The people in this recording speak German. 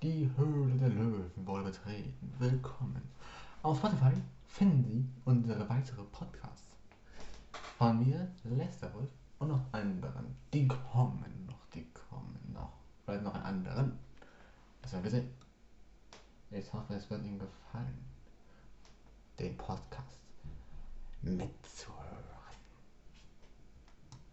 Die Höhle der Löwen wurde betreten. Willkommen. Auf Spotify finden Sie unsere weitere Podcasts. Von mir, Lester Wolf und noch anderen. Die kommen noch, die kommen noch. Vielleicht noch einen anderen. Das werden wir sehen. Ich hoffe, es wird Ihnen gefallen. Den Podcast mit